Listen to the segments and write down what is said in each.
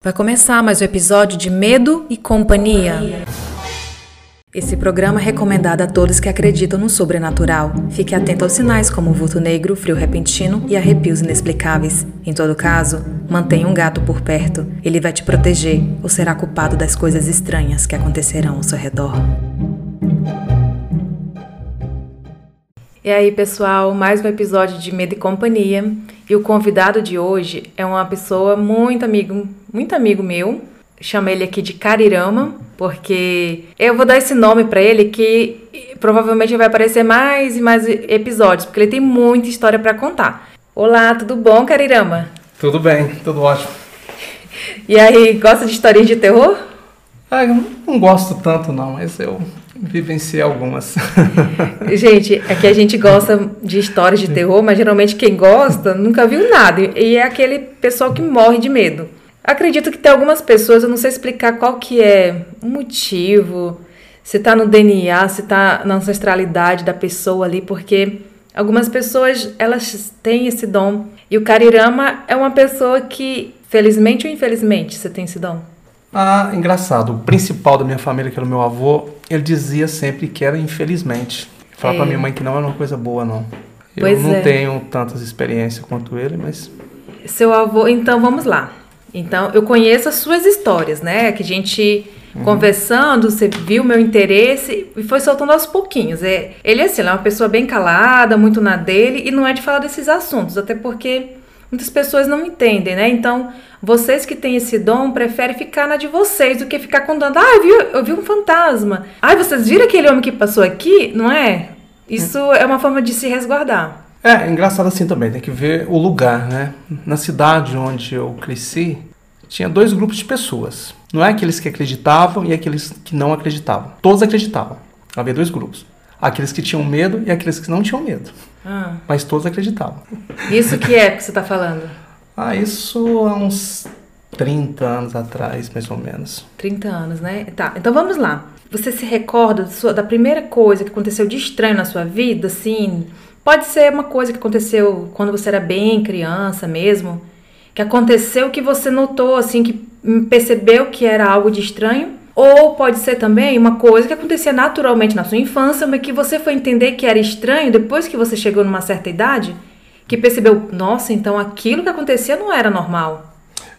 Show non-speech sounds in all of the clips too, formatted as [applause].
Vai começar mais um episódio de Medo e Companhia. Esse programa é recomendado a todos que acreditam no sobrenatural. Fique atento aos sinais como vulto negro, frio repentino e arrepios inexplicáveis. Em todo caso, mantenha um gato por perto. Ele vai te proteger ou será culpado das coisas estranhas que acontecerão ao seu redor. E aí, pessoal, mais um episódio de Medo e Companhia. E o convidado de hoje é uma pessoa muito amigo, muito amigo meu. Chama ele aqui de Carirama, porque eu vou dar esse nome para ele que provavelmente vai aparecer mais e mais episódios, porque ele tem muita história para contar. Olá, tudo bom, Carirama? Tudo bem, tudo ótimo. E aí, gosta de historinhas de terror? Ah, eu não gosto tanto não, mas eu vivenciei algumas. [laughs] gente, é que a gente gosta de histórias de terror, mas geralmente quem gosta nunca viu nada. E é aquele pessoal que morre de medo. Acredito que tem algumas pessoas, eu não sei explicar qual que é o motivo, se tá no DNA, se tá na ancestralidade da pessoa ali, porque algumas pessoas, elas têm esse dom. E o Carirama é uma pessoa que, felizmente ou infelizmente, você tem esse dom? Ah, engraçado. O principal da minha família, que era o meu avô, ele dizia sempre que era infelizmente. Falava é. pra minha mãe que não era uma coisa boa, não. Eu pois não é. tenho tantas experiências quanto ele, mas. Seu avô, então vamos lá. Então, eu conheço as suas histórias, né? Que a gente uhum. conversando, você viu meu interesse e foi soltando aos pouquinhos. É, ele, assim, ele é uma pessoa bem calada, muito na dele, e não é de falar desses assuntos, até porque muitas pessoas não entendem, né? Então, vocês que têm esse dom preferem ficar na de vocês do que ficar contando. Ah, eu vi, eu vi um fantasma. Ah, vocês viram aquele homem que passou aqui? Não é? Isso é uma forma de se resguardar. É, é engraçado assim também, tem que ver o lugar, né? Na cidade onde eu cresci, tinha dois grupos de pessoas. Não é aqueles que acreditavam e aqueles que não acreditavam. Todos acreditavam. Havia dois grupos. Aqueles que tinham medo e aqueles que não tinham medo. Ah. Mas todos acreditavam. Isso que é que você está falando? [laughs] Ah, isso há uns 30 anos atrás, mais ou menos. 30 anos, né? Tá, então vamos lá. Você se recorda da primeira coisa que aconteceu de estranho na sua vida, assim? Pode ser uma coisa que aconteceu quando você era bem criança mesmo, que aconteceu que você notou, assim, que percebeu que era algo de estranho ou pode ser também uma coisa que acontecia naturalmente na sua infância, mas que você foi entender que era estranho depois que você chegou numa certa idade, que percebeu, nossa, então aquilo que acontecia não era normal.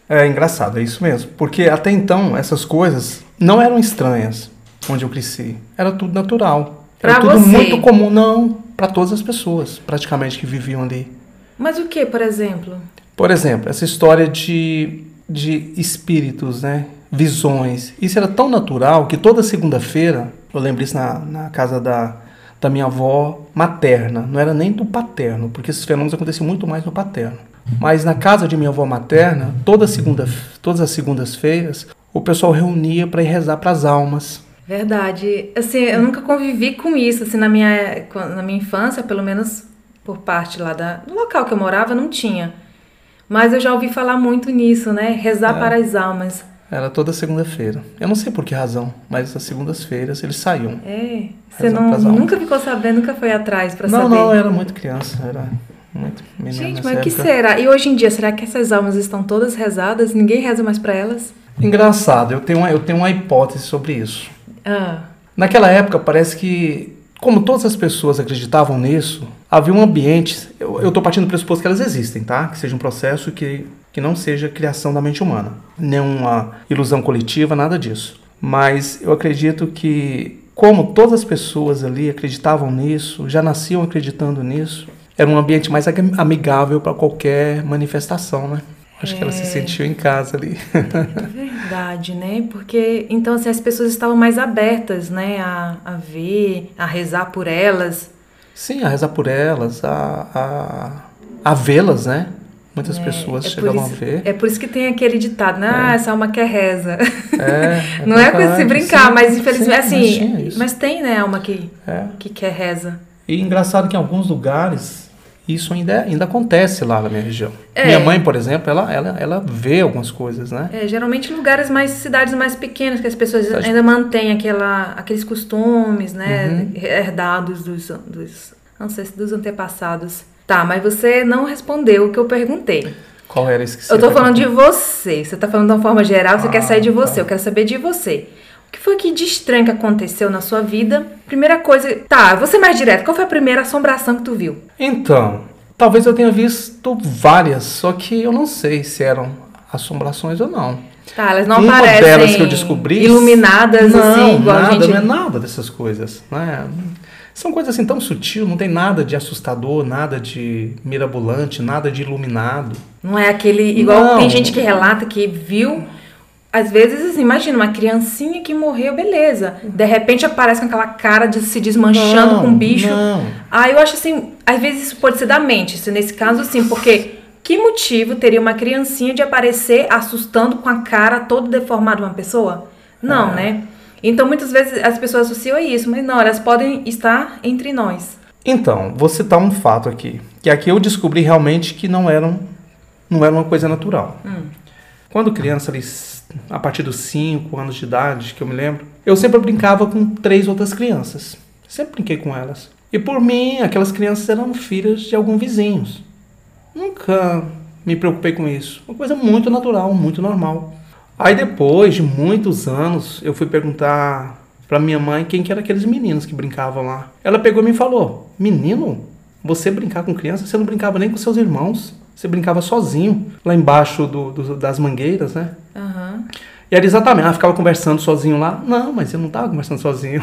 É engraçado, é isso mesmo. Porque até então essas coisas não eram estranhas onde eu cresci. Era tudo natural. Pra era tudo você. muito comum, não, para todas as pessoas, praticamente, que viviam ali. Mas o que, por exemplo? Por exemplo, essa história de, de espíritos, né? visões. Isso era tão natural que toda segunda-feira, eu lembro isso na, na casa da, da minha avó materna, não era nem do paterno, porque esses fenômenos aconteciam muito mais no paterno. Mas na casa de minha avó materna, toda segunda, todas as segundas-feiras, o pessoal reunia para ir rezar para as almas. Verdade. Assim, eu nunca convivi com isso, assim, na minha, na minha infância, pelo menos por parte lá da, do local que eu morava, não tinha. Mas eu já ouvi falar muito nisso, né? Rezar é. para as almas. Era toda segunda-feira. Eu não sei por que razão, mas as segundas-feiras eles saíam. É. Você não, nunca ficou sabendo, nunca foi atrás para saber? Não, não, eu era muito criança, era muito menina. Gente, mas o que será? E hoje em dia, será que essas almas estão todas rezadas? Ninguém reza mais para elas? Engraçado, eu tenho uma, eu tenho uma hipótese sobre isso. Ah. Naquela época, parece que, como todas as pessoas acreditavam nisso, havia um ambiente. Eu estou partindo do pressuposto que elas existem, tá? Que seja um processo que que não seja criação da mente humana, nenhuma ilusão coletiva, nada disso. Mas eu acredito que, como todas as pessoas ali acreditavam nisso, já nasciam acreditando nisso, era um ambiente mais amigável para qualquer manifestação, né? Acho é... que ela se sentiu em casa ali. É verdade, né? Porque então assim, as pessoas estavam mais abertas, né, a, a ver, a rezar por elas. Sim, a rezar por elas, a, a, a vê-las, né? Muitas é, pessoas é chegavam isso, a ver. É por isso que tem aquele ditado, né? É. Ah, essa alma quer reza. É, [laughs] é Não é coisa de se brincar, sim, mas infelizmente, sim, assim, mas, mas, tem, né, alma que, é. que quer reza. E engraçado que em alguns lugares isso ainda, ainda acontece lá na minha região. É. Minha mãe, por exemplo, ela, ela, ela vê algumas coisas, né? É, geralmente lugares mais, cidades mais pequenas, que as pessoas Cidade... ainda mantêm aquela, aqueles costumes, né, uhum. herdados dos, dos, sei, dos antepassados. Tá, mas você não respondeu o que eu perguntei. Qual era esse que você Eu tô falando de você. Você tá falando de uma forma geral, você ah, quer sair de você. Tá. Eu quero saber de você. O que foi que de estranho que aconteceu na sua vida? Primeira coisa. Tá, você mais direto. Qual foi a primeira assombração que tu viu? Então, talvez eu tenha visto várias, só que eu não sei se eram assombrações ou não. Tá, elas não Uma parecem delas que eu descobri, iluminadas não, assim, igual nada, a gente... não é nada dessas coisas, né? São coisas assim tão sutil, não tem nada de assustador, nada de mirabolante, nada de iluminado. Não é aquele igual não. tem gente que relata que viu às vezes, assim, imagina uma criancinha que morreu, beleza. De repente aparece com aquela cara de se desmanchando não, com um bicho. Não. Aí eu acho assim, às vezes isso pode ser da mente, se nesse caso sim, porque que motivo teria uma criancinha de aparecer assustando com a cara toda deformada uma pessoa? Não, é. né? Então muitas vezes as pessoas associam a isso, mas não, elas podem estar entre nós. Então, vou citar um fato aqui, que aqui eu descobri realmente que não era, não era uma coisa natural. Hum. Quando criança, ali, a partir dos 5 anos de idade, que eu me lembro, eu sempre brincava com três outras crianças. Sempre brinquei com elas. E por mim, aquelas crianças eram filhas de alguns vizinhos. Nunca me preocupei com isso. Uma coisa muito natural, muito normal. Aí depois de muitos anos, eu fui perguntar para minha mãe quem que eram aqueles meninos que brincavam lá. Ela pegou e me falou: "Menino, você brincar com criança, você não brincava nem com seus irmãos. Você brincava sozinho lá embaixo do, do das mangueiras, né?" Uhum. E era exatamente, ela ficava conversando sozinho lá. Não, mas eu não estava conversando sozinho.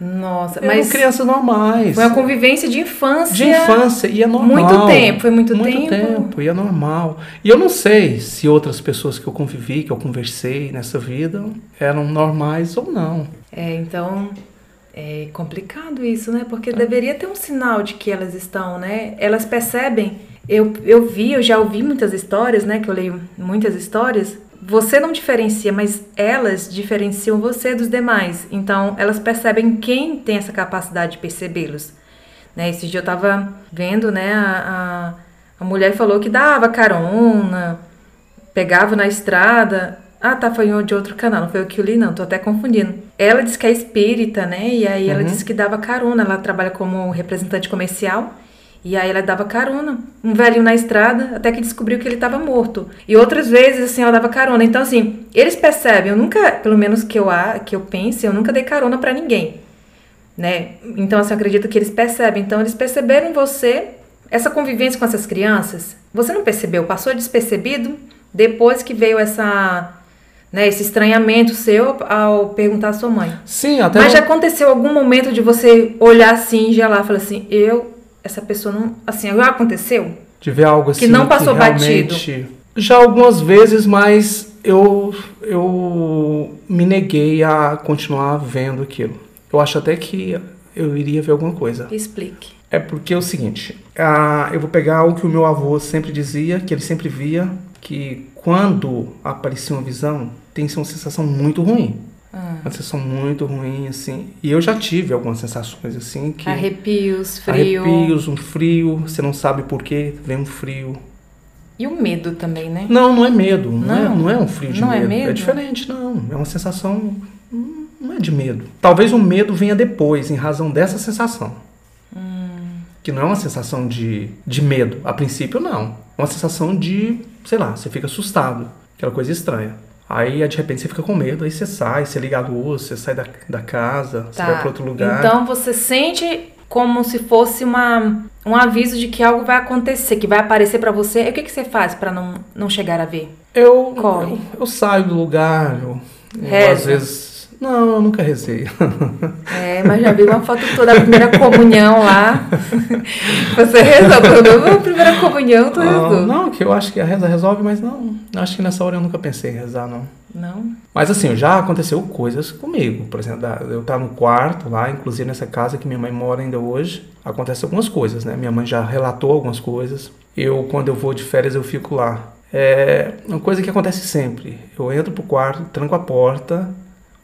Nossa, Eram mas crianças normais. Foi uma convivência de infância. De infância e é normal. Muito tempo, foi muito, muito tempo. tempo e é normal. E eu não sei se outras pessoas que eu convivi, que eu conversei nessa vida, eram normais ou não. É, então é complicado isso, né? Porque é. deveria ter um sinal de que elas estão, né? Elas percebem. Eu, eu vi, eu já ouvi muitas histórias, né? Que eu leio muitas histórias você não diferencia, mas elas diferenciam você dos demais. Então, elas percebem quem tem essa capacidade de percebê-los. Né? Esse dia eu tava vendo, né, a, a, a mulher falou que dava carona, pegava na estrada. Ah, tá, foi de outro canal, não foi o que eu li, não, tô até confundindo. Ela disse que é espírita, né? E aí ela uhum. disse que dava carona, ela trabalha como representante comercial. E aí ela dava carona, um velhinho na estrada, até que descobriu que ele estava morto. E outras vezes, assim, ela dava carona. Então, assim, eles percebem, eu nunca, pelo menos que eu, que eu pense, eu nunca dei carona para ninguém, né? Então, assim, eu acredito que eles percebem. Então, eles perceberam você essa convivência com essas crianças. Você não percebeu, passou despercebido depois que veio essa né, esse estranhamento seu ao perguntar à sua mãe. Sim, até. Mas já aconteceu algum momento de você olhar assim, lá, falar assim, eu essa pessoa não. Assim, já aconteceu? De ver algo assim. Que não passou que batido. Já algumas vezes, mas eu, eu me neguei a continuar vendo aquilo. Eu acho até que eu iria ver alguma coisa. Explique. É porque é o seguinte, a, eu vou pegar o que o meu avô sempre dizia, que ele sempre via, que quando aparecia uma visão, tem uma sensação muito ruim. Ah. Uma sensação muito ruim, assim. E eu já tive algumas sensações, assim, que... Arrepios, frio... Arrepios, um frio, você não sabe por que vem um frio. E o medo também, né? Não, não é medo. Não, não, é, não é um frio de não medo. É, medo. é diferente, não. É uma sensação... Não é de medo. Talvez o medo venha depois, em razão dessa sensação. Hum. Que não é uma sensação de, de medo. A princípio, não. É uma sensação de, sei lá, você fica assustado. Aquela coisa estranha. Aí, de repente, você fica com medo, aí você sai, você liga a luz, você sai da, da casa, tá. você vai para outro lugar. Então, você sente como se fosse uma, um aviso de que algo vai acontecer, que vai aparecer para você. E o que, que você faz para não, não chegar a ver? Eu, Corre. Eu, eu saio do lugar, eu, eu às vezes não, eu nunca rezei. É, mas já vi uma foto toda da primeira comunhão lá. [laughs] Você rezou toda a primeira comunhão, tu rezou? Não, que eu acho que a reza resolve, mas não. Acho que nessa hora eu nunca pensei em rezar, não. Não? Mas assim, já aconteceu coisas comigo. Por exemplo, eu estar no quarto lá, inclusive nessa casa que minha mãe mora ainda hoje, acontece algumas coisas, né? Minha mãe já relatou algumas coisas. Eu, quando eu vou de férias, eu fico lá. É uma coisa que acontece sempre. Eu entro pro quarto, tranco a porta,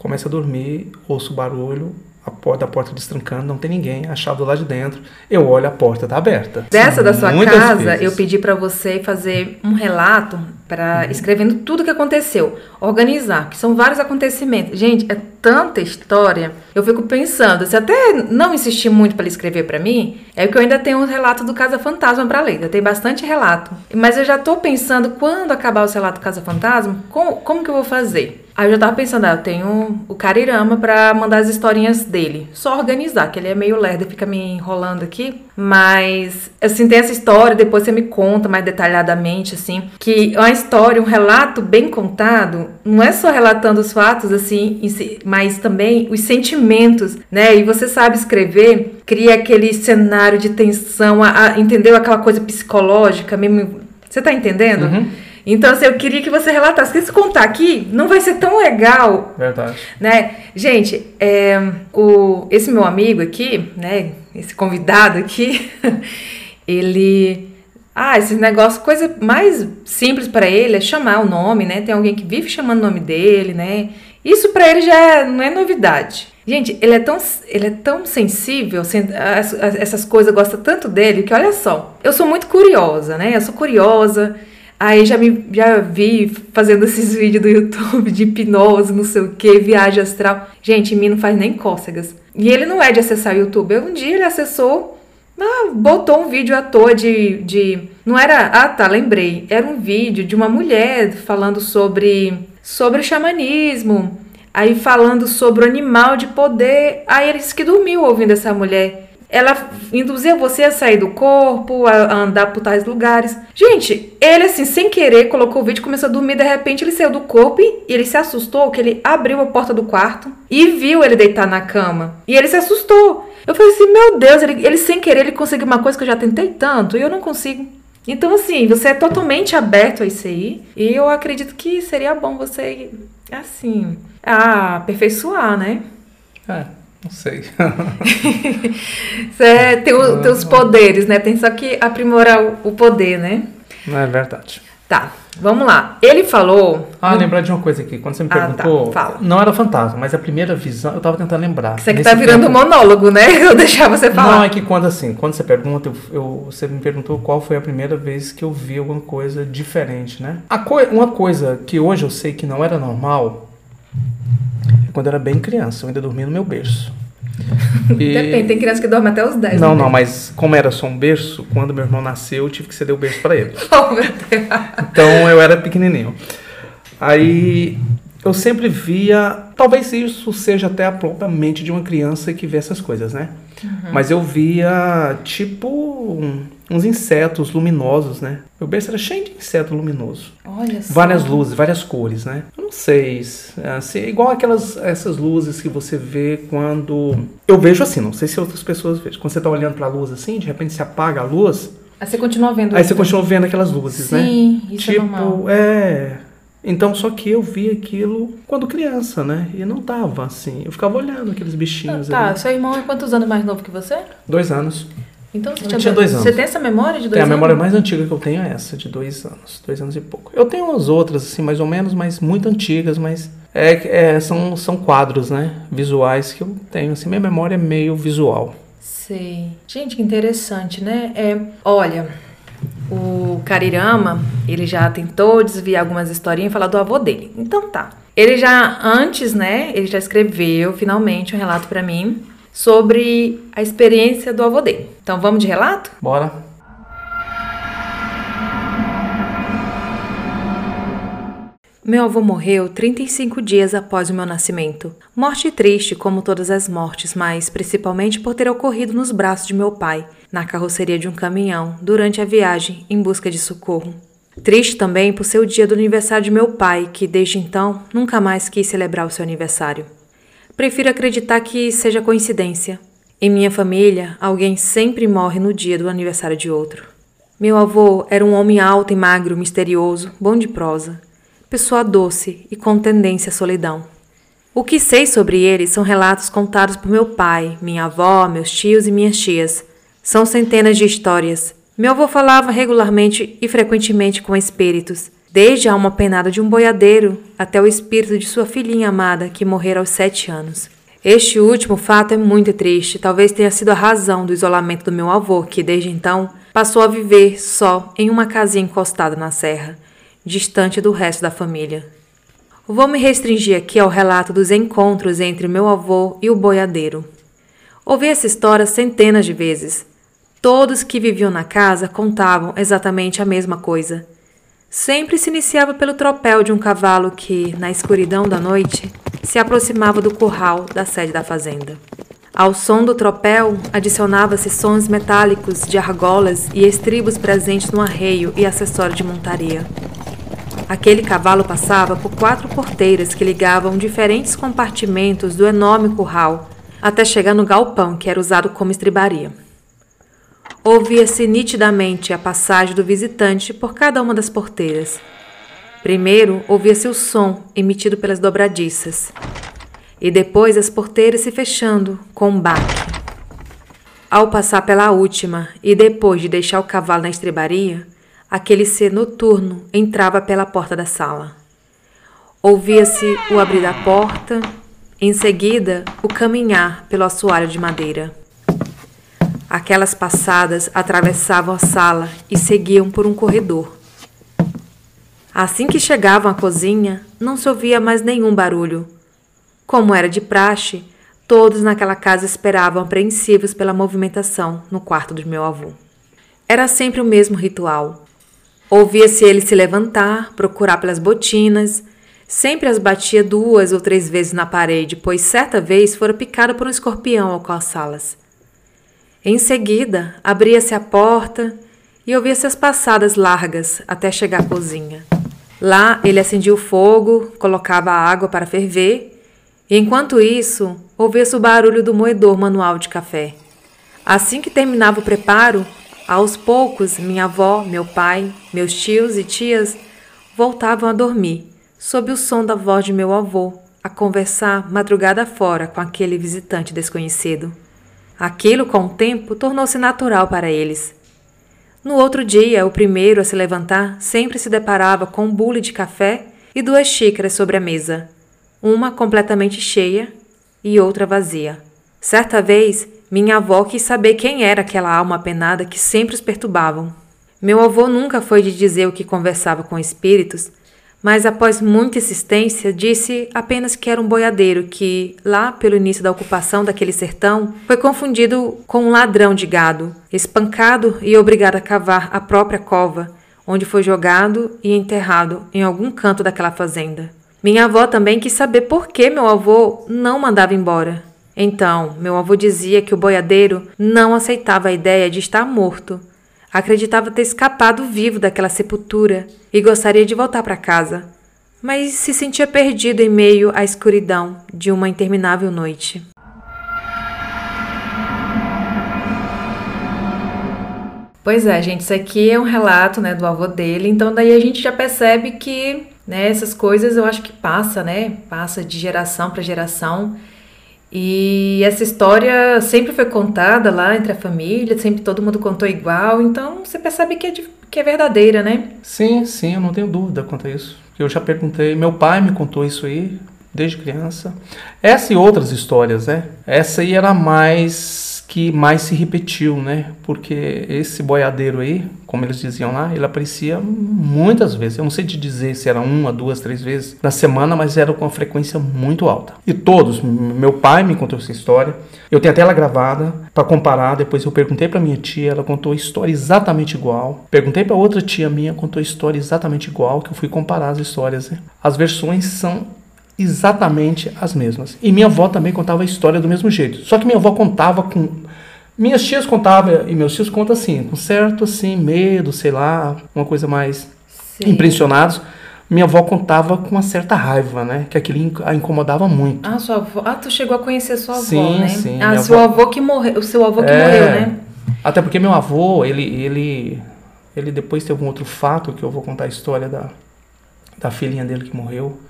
começo a dormir, ouço barulho, porta, a porta destrancando, não tem ninguém, a chave do lado de dentro. Eu olho, a porta tá aberta. Dessa da sua casa, vezes. eu pedi para você fazer um relato para uhum. escrevendo tudo que aconteceu, organizar, que são vários acontecimentos. Gente, é tanta história. Eu fico pensando, se até não insistir muito para escrever para mim, é que eu ainda tenho um relato do Casa Fantasma para ler. Eu tenho bastante relato, mas eu já tô pensando quando acabar o relato do Casa Fantasma, como, como que eu vou fazer? Aí eu já tava pensando, ah, eu tenho o Carirama para mandar as historinhas dele. Só organizar, que ele é meio lerdo e fica me enrolando aqui. Mas, assim, tem essa história, depois você me conta mais detalhadamente, assim, que é uma história, um relato bem contado, não é só relatando os fatos, assim, mas também os sentimentos, né? E você sabe escrever, cria aquele cenário de tensão, a, a, entendeu? Aquela coisa psicológica mesmo. Você tá entendendo? Uhum. Então, assim, eu queria que você relatasse. Porque se contar aqui, não vai ser tão legal. Verdade. Né? Gente, é, o, esse meu amigo aqui, né? Esse convidado aqui, [laughs] ele. Ah, esse negócio, coisa mais simples para ele é chamar o nome, né? Tem alguém que vive chamando o nome dele, né? Isso para ele já é, não é novidade. Gente, ele é tão, ele é tão sensível, essas coisas, gosta tanto dele, que olha só, eu sou muito curiosa, né? Eu sou curiosa, Aí já me já vi fazendo [laughs] esses vídeos do YouTube de hipnose, não sei o que, viagem astral. Gente, em mim não faz nem cócegas. E ele não é de acessar o YouTube. Um dia ele acessou, ah, botou um vídeo à toa de, de. Não era. Ah, tá, lembrei. Era um vídeo de uma mulher falando sobre, sobre xamanismo. Aí falando sobre o animal de poder. Aí ele disse que dormiu ouvindo essa mulher ela induzia você a sair do corpo, a, andar por tais lugares. Gente, ele assim, sem querer, colocou o vídeo, começou a dormir, de repente ele saiu do corpo e ele se assustou que ele abriu a porta do quarto e viu ele deitar na cama. E ele se assustou. Eu falei assim, meu Deus, ele, ele sem querer, ele conseguiu uma coisa que eu já tentei tanto e eu não consigo. Então, assim, você é totalmente aberto a isso aí. E eu acredito que seria bom você, assim, aperfeiçoar, né? É. Não sei. [laughs] Você tem, o, tem os poderes, né? Tem só que aprimorar o, o poder, né? Não é verdade. Tá, vamos lá. Ele falou. Ah, no... lembrar de uma coisa aqui. Quando você me perguntou. Ah, tá. Fala. Não era fantasma, mas a primeira visão, eu tava tentando lembrar. Isso aqui tá virando tempo... monólogo, né? [laughs] Eu deixava você falar. Não, é que quando assim, quando você pergunta, eu, eu, você me perguntou qual foi a primeira vez que eu vi alguma coisa diferente, né? A. Uma coisa que hoje eu sei que não era normal quando eu era bem criança, eu ainda dormia no meu berço. [laughs] E... Depende, tem criança que dorme até os 10. Não, né? não, mas como era só um berço, quando meu irmão nasceu, eu tive que ceder o berço para ele. [laughs] Oh, meu Deus. Então eu era pequenininho. Aí eu sempre via, talvez isso seja até a própria mente de uma criança que vê essas coisas, né? Uhum. Mas eu via tipo uns insetos luminosos, né? Meu berço era cheio de inseto luminoso. Olha só. Várias luzes, várias cores, né? Eu não sei, assim, igual aquelas essas luzes que você vê quando eu vejo assim, não sei se outras pessoas veem. Quando você tá olhando para a luz assim, de repente se apaga a luz, Aí você continua vendo. Aí você continua vendo aquelas luzes, Sim, né? Sim, isso é tipo, é normal. É, então, só que eu vi aquilo quando criança, né? E não tava assim. Eu ficava olhando aqueles bichinhos ah, tá, ali. seu irmão é quantos anos mais novo que você? Dois anos. Então você tinha, tinha dois, anos. Você tem essa memória de dois tem, anos? A memória mais antiga que eu tenho é essa, de dois anos. Dois anos e pouco. Eu tenho umas outras, assim, mais ou menos, mas muito antigas, mas é, é, são, são quadros, né? Visuais que eu tenho. Assim, minha memória é meio visual. Sei. Gente, que interessante, né? É, olha, o Carirama, ele já tentou desviar algumas historinhas e falar do avô dele. Então tá. Ele já antes, né, ele já escreveu finalmente um relato para mim sobre a experiência do avô dele. Então vamos de relato? Bora. Meu avô morreu 35 dias após o meu nascimento. Morte triste, como todas as mortes, mas principalmente por ter ocorrido nos braços de meu pai, na carroceria de um caminhão, durante a viagem em busca de socorro. Triste também por ser o dia do aniversário de meu pai, que desde então nunca mais quis celebrar o seu aniversário. Prefiro acreditar que seja coincidência. Em minha família, alguém sempre morre no dia do aniversário de outro. Meu avô era um homem alto e magro, misterioso, bom de prosa pessoa doce e com tendência à solidão. O que sei sobre ele são relatos contados por meu pai, minha avó, meus tios e minhas tias. São centenas de histórias. Meu avô falava regularmente e frequentemente com espíritos, desde a alma penada de um boiadeiro até o espírito de sua filhinha amada que morrera aos sete anos. Este último fato é muito triste, talvez tenha sido a razão do isolamento do meu avô, que desde então passou a viver só em uma casinha encostada na serra, distante do resto da família. Vou me restringir aqui ao relato dos encontros entre meu avô e o boiadeiro. Ouvi essa história centenas de vezes. Todos que viviam na casa contavam exatamente a mesma coisa. Sempre se iniciava pelo tropel de um cavalo que, na escuridão da noite, se aproximava do curral da sede da fazenda. Ao som do tropel, adicionava-se sons metálicos de argolas e estribos presentes no arreio e acessório de montaria. Aquele cavalo passava por quatro porteiras que ligavam diferentes compartimentos do enorme curral, até chegar no galpão que era usado como estribaria. Ouvia-se nitidamente a passagem do visitante por cada uma das porteiras. Primeiro ouvia-se o som emitido pelas dobradiças, e depois as porteiras se fechando com um baque. Ao passar pela última e depois de deixar o cavalo na estrebaria, aquele ser noturno entrava pela porta da sala. Ouvia-se o abrir da porta, em seguida o caminhar pelo assoalho de madeira. Aquelas passadas atravessavam a sala e seguiam por um corredor. Assim que chegavam à cozinha, não se ouvia mais nenhum barulho. Como era de praxe, todos naquela casa esperavam apreensivos pela movimentação no quarto do meu avô. Era sempre o mesmo ritual. Ouvia-se ele se levantar, procurar pelas botinas, sempre as batia duas ou três vezes na parede, pois certa vez fora picado por um escorpião ao calçá-las. Em seguida, abria-se a porta e ouvia-se as passadas largas até chegar à cozinha. Lá ele acendia o fogo, colocava a água para ferver, e enquanto isso, ouvia-se o barulho do moedor manual de café. Assim que terminava o preparo, aos poucos minha avó, meu pai, meus tios e tias voltavam a dormir, sob o som da voz de meu avô, a conversar madrugada fora com aquele visitante desconhecido. Aquilo, com o tempo, tornou-se natural para eles. No outro dia, o primeiro a se levantar sempre se deparava com um bule de café e duas xícaras sobre a mesa, uma completamente cheia e outra vazia. Certa vez, minha avó quis saber quem era aquela alma penada que sempre os perturbavam. Meu avô nunca foi de dizer o que conversava com espíritos, mas após muita insistência, disse apenas que era um boiadeiro que, lá pelo início da ocupação daquele sertão, foi confundido com um ladrão de gado, espancado e obrigado a cavar a própria cova, onde foi jogado e enterrado em algum canto daquela fazenda. Minha avó também quis saber por que meu avô não mandava embora. Então, meu avô dizia que o boiadeiro não aceitava a ideia de estar morto Acreditava ter escapado vivo daquela sepultura e gostaria de voltar para casa, mas se sentia perdido em meio à escuridão de uma interminável noite. Pois é, gente, isso aqui é um relato, né, do avô dele, então daí a gente já percebe que, né, essas coisas eu acho que passa, né, passa de geração para geração. E essa história sempre foi contada lá entre a família, sempre todo mundo contou igual, então você percebe que é, de, que é verdadeira, né? Sim, sim, eu não tenho dúvida quanto a isso. Eu já perguntei, meu pai me contou isso aí desde criança. Essa e outras histórias, né? Essa aí era mais que mais se repetiu, né? Porque esse boiadeiro aí, como eles diziam lá, ele aparecia muitas vezes. Eu não sei te dizer se era uma, duas, três vezes na semana, mas era com uma frequência muito alta. E todos, meu pai me contou essa história. Eu tenho até ela gravada para comparar. Depois eu perguntei para minha tia, ela contou a história exatamente igual. Perguntei para outra tia minha, contou a história exatamente igual. Que eu fui comparar as histórias. Né? As versões são exatamente as mesmas. E minha avó também contava a história do mesmo jeito. Só que minha avó contava com. Minhas tias contavam, e meus tios contam assim, com certo assim, medo, sei lá, uma coisa mais Sim. impressionados. Minha avó contava com uma certa raiva, né? Que aquilo a incomodava muito. Ah, sua avó. Ah, tu chegou a conhecer sua avó, sim, né? Sim, Ah, seu avó... avô que morreu. O seu avô que é... morreu, né? Até porque meu avô, ele, ele, ele depois teve um outro fato que eu vou contar a história da, da filhinha dele que morreu.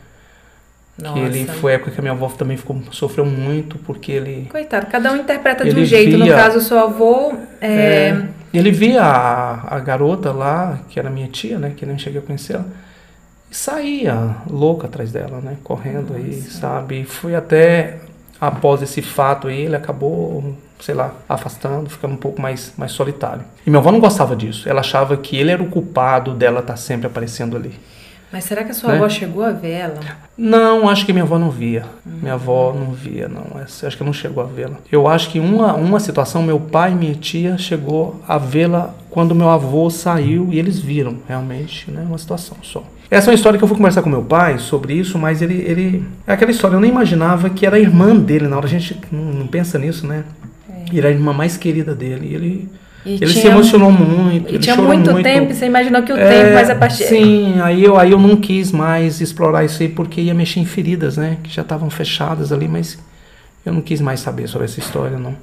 Nossa. Que ele foi a época que a minha avó também ficou, sofreu muito, porque ele. Coitado, cada um interpreta de um jeito. Via, no caso, o seu avô. É... É, ele via a, a garota lá, que era minha tia, né? Que nem cheguei a conhecer ela, e saía louca atrás dela, né? Correndo Nossa. aí, sabe? E foi até após esse fato aí, ele acabou, sei lá, afastando, ficando um pouco mais, mais solitário. E minha avó não gostava disso. Ela achava que ele era o culpado dela estar tá sempre aparecendo ali. Mas será que a sua né? avó chegou a ver ela? Não, acho que minha avó não via. Uhum. Minha avó não via, não. Acho que não chegou a vê-la. Eu acho que uma, uma situação, meu pai e minha tia chegou a vê-la quando meu avô saiu e eles viram, realmente, né? Uma situação só. Essa é uma história que eu fui conversar com meu pai sobre isso, mas ele, ele. É aquela história, eu nem imaginava que era a irmã dele. Na hora a gente não, não pensa nisso, né? É. E era a irmã mais querida dele. E ele e ele tinha, se emocionou muito. E tinha muito, muito, tempo, você imaginou que o é, tempo faz a partir. Sim, aí eu, aí eu não quis mais explorar isso aí porque ia mexer em feridas, né? Que já estavam fechadas ali, mas eu não quis mais saber sobre essa história, não.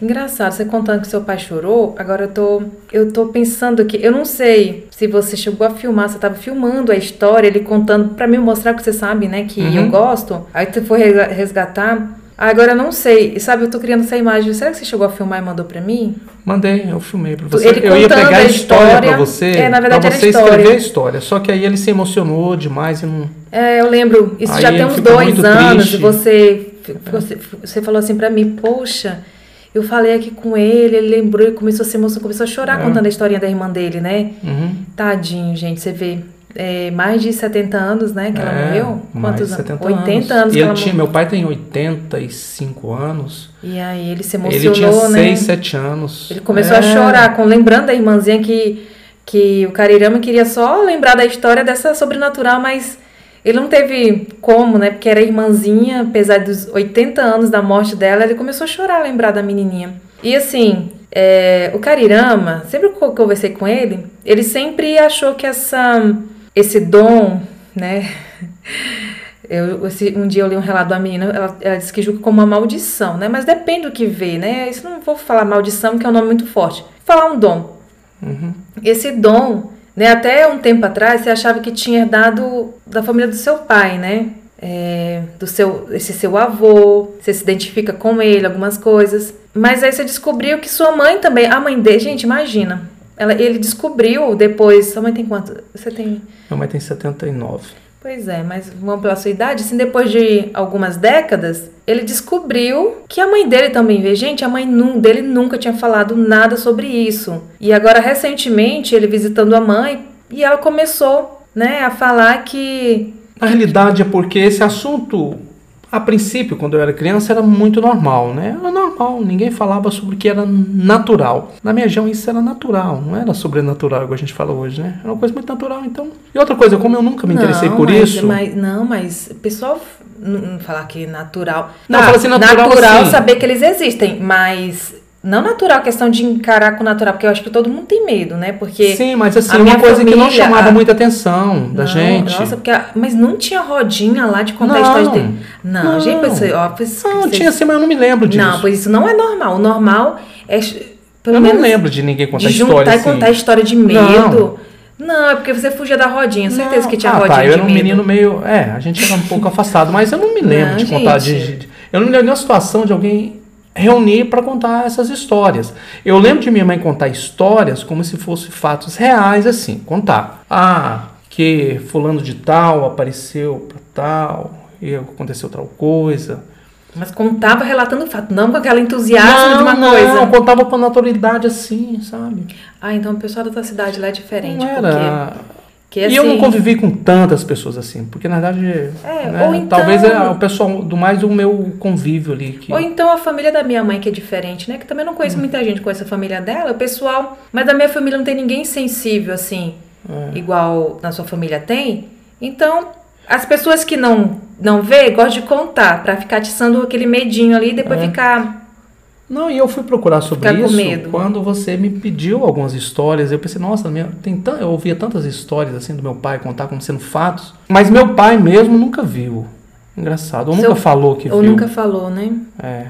Engraçado, você contando que seu pai chorou, agora eu tô, eu tô pensando que, eu não sei se você chegou a filmar, você estava filmando a história, ele contando para mim mostrar que você sabe, né, que uhum. eu gosto. Aí você foi resgatar. Agora eu não sei, sabe, eu tô criando essa imagem. Será que você chegou a filmar e mandou para mim? Mandei, eu filmei para você. Ele eu ia pegar a história, história para você, é, na verdade pra você escrever a história. Só que aí ele se emocionou demais e não. É, eu lembro. Isso aí já tem uns dois anos. E você, você, você falou assim para mim, poxa, eu falei aqui com ele, ele lembrou e começou a se emocionar, começou a chorar é. contando a historinha da irmã dele, né? Uhum. Tadinho, gente, você vê. É, mais de 70 anos, né, que ela é, morreu? Quantos anos? 80 anos. anos que ele tinha, Meu pai tem 85 anos. E aí ele se emocionou, ele tinha né? 6, 7 anos. Ele começou é. a chorar, com, lembrando da irmãzinha que, que o Carirama queria só lembrar da história dessa sobrenatural, mas ele não teve como, né? Porque era irmãzinha, apesar dos 80 anos da morte dela, ele começou a chorar, a lembrar da menininha. E assim, é, o Carirama, sempre que eu conversei com ele, ele sempre achou que essa, esse dom, né? Eu, esse, um dia eu li um relato da menina, ela, ela disse que julga como uma maldição, né? Mas depende do que vê, né? Isso não vou falar maldição, que é um nome muito forte. Vou falar um dom. Uhum. Esse dom né? Até um tempo atrás você achava que tinha herdado da família do seu pai, né? É, do seu esse seu avô, você se identifica com ele, algumas coisas. Mas aí você descobriu que sua mãe também, a mãe dele, gente, imagina. Ela, ele descobriu depois. Sua mãe tem quanto? Você tem. Minha mãe tem 79. Pois é, mas vamos pela sua idade, assim, depois de algumas décadas, ele descobriu que a mãe dele também vê. Gente, a mãe dele nunca tinha falado nada sobre isso. E agora, recentemente, ele visitando a mãe, e ela começou, né, a falar que. Na realidade, é porque esse assunto a princípio, quando eu era criança, era muito normal, né? Era normal, ninguém falava sobre o que era natural. Na minha região, isso era natural, não era sobrenatural, igual a gente fala hoje, né? Era uma coisa muito natural, então. E outra coisa, como eu nunca me interessei não, por mas, isso. Mas, não, mas o pessoal não falar que natural. Não, ah, fala assim, natural. Natural assim. saber que eles existem, mas não natural, questão de encarar com natural, porque eu acho que todo mundo tem medo, né? Porque. Sim, mas assim, uma coisa família, que não chamava a... muita atenção da não, gente. Nossa, porque. Mas não tinha rodinha lá de contar não, histórias dele. Não, não, gente, você, ó, pois, não, tinha assim, mas eu não me lembro disso. Não, pois isso não é normal. O normal é. Pelo eu menos, não lembro de ninguém contar de história. Juntar assim. e contar história de medo. Não. Não, é porque você fugia da rodinha, certeza não. que tinha ah, rodinha. Tá, eu era um menino meio. É, a gente era um pouco [laughs] afastado, mas eu não me lembro não, de contar de, de. Eu não me lembro de uma situação de alguém reunir para contar essas histórias. Eu lembro de minha mãe contar histórias como se fossem fatos reais, assim, contar. Ah, que fulano de tal apareceu para tal e aconteceu tal coisa. Mas contava relatando o fato, não com aquela entusiasmo não, de uma não, coisa. Não, contava com naturalidade assim, sabe? Ah, então o pessoal da tua cidade lá é diferente. Não era... Que, assim, e eu não assim, convivi com tantas pessoas assim, porque na verdade. É, né, ou então, talvez é o pessoal do mais o meu convívio ali. Que... Ou então a família da minha mãe, que é diferente, né? Que também não conheço hum. muita gente com essa família dela, o pessoal. Mas da minha família não tem ninguém sensível assim, é. igual na sua família tem. Então, as pessoas que não não vê, gostam de contar, para ficar atiçando aquele medinho ali e depois é. ficar não, e eu fui procurar sobre isso quando você me pediu algumas histórias. Eu pensei, nossa, minha, tem eu ouvia tantas histórias assim do meu pai contar como sendo fatos, mas meu pai mesmo nunca viu. Engraçado, ou Seu, nunca falou que ou viu. Ou nunca falou, né? É.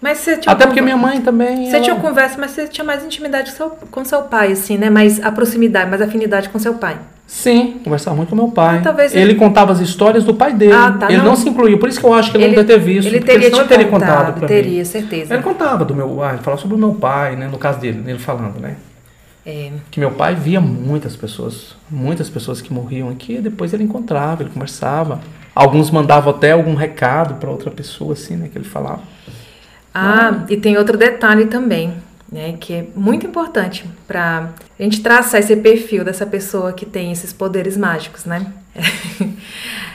Mas você tinha Até porque minha mãe também. Você ela... tinha conversa, mas você tinha mais intimidade com seu, com seu pai, assim, né? Mais a proximidade, mais afinidade com seu pai. Sim, conversava muito com meu pai. Ah, talvez ele, ele contava as histórias do pai dele. Ah, tá, ele não. não se incluía, por isso que eu acho que ele, ele não deve ter visto. Ele teria, te teria contado. contado teria, mim. certeza. Ele contava do meu, ah, ele falava sobre o meu pai, né? No caso dele, ele falando, né? É. Que meu pai via muitas pessoas, muitas pessoas que morriam aqui, depois ele encontrava, ele conversava. Alguns mandavam até algum recado para outra pessoa, assim, né? Que ele falava. Ah, e tem outro detalhe também, né? Que é muito importante para a gente traçar esse perfil dessa pessoa que tem esses poderes mágicos, né? [laughs]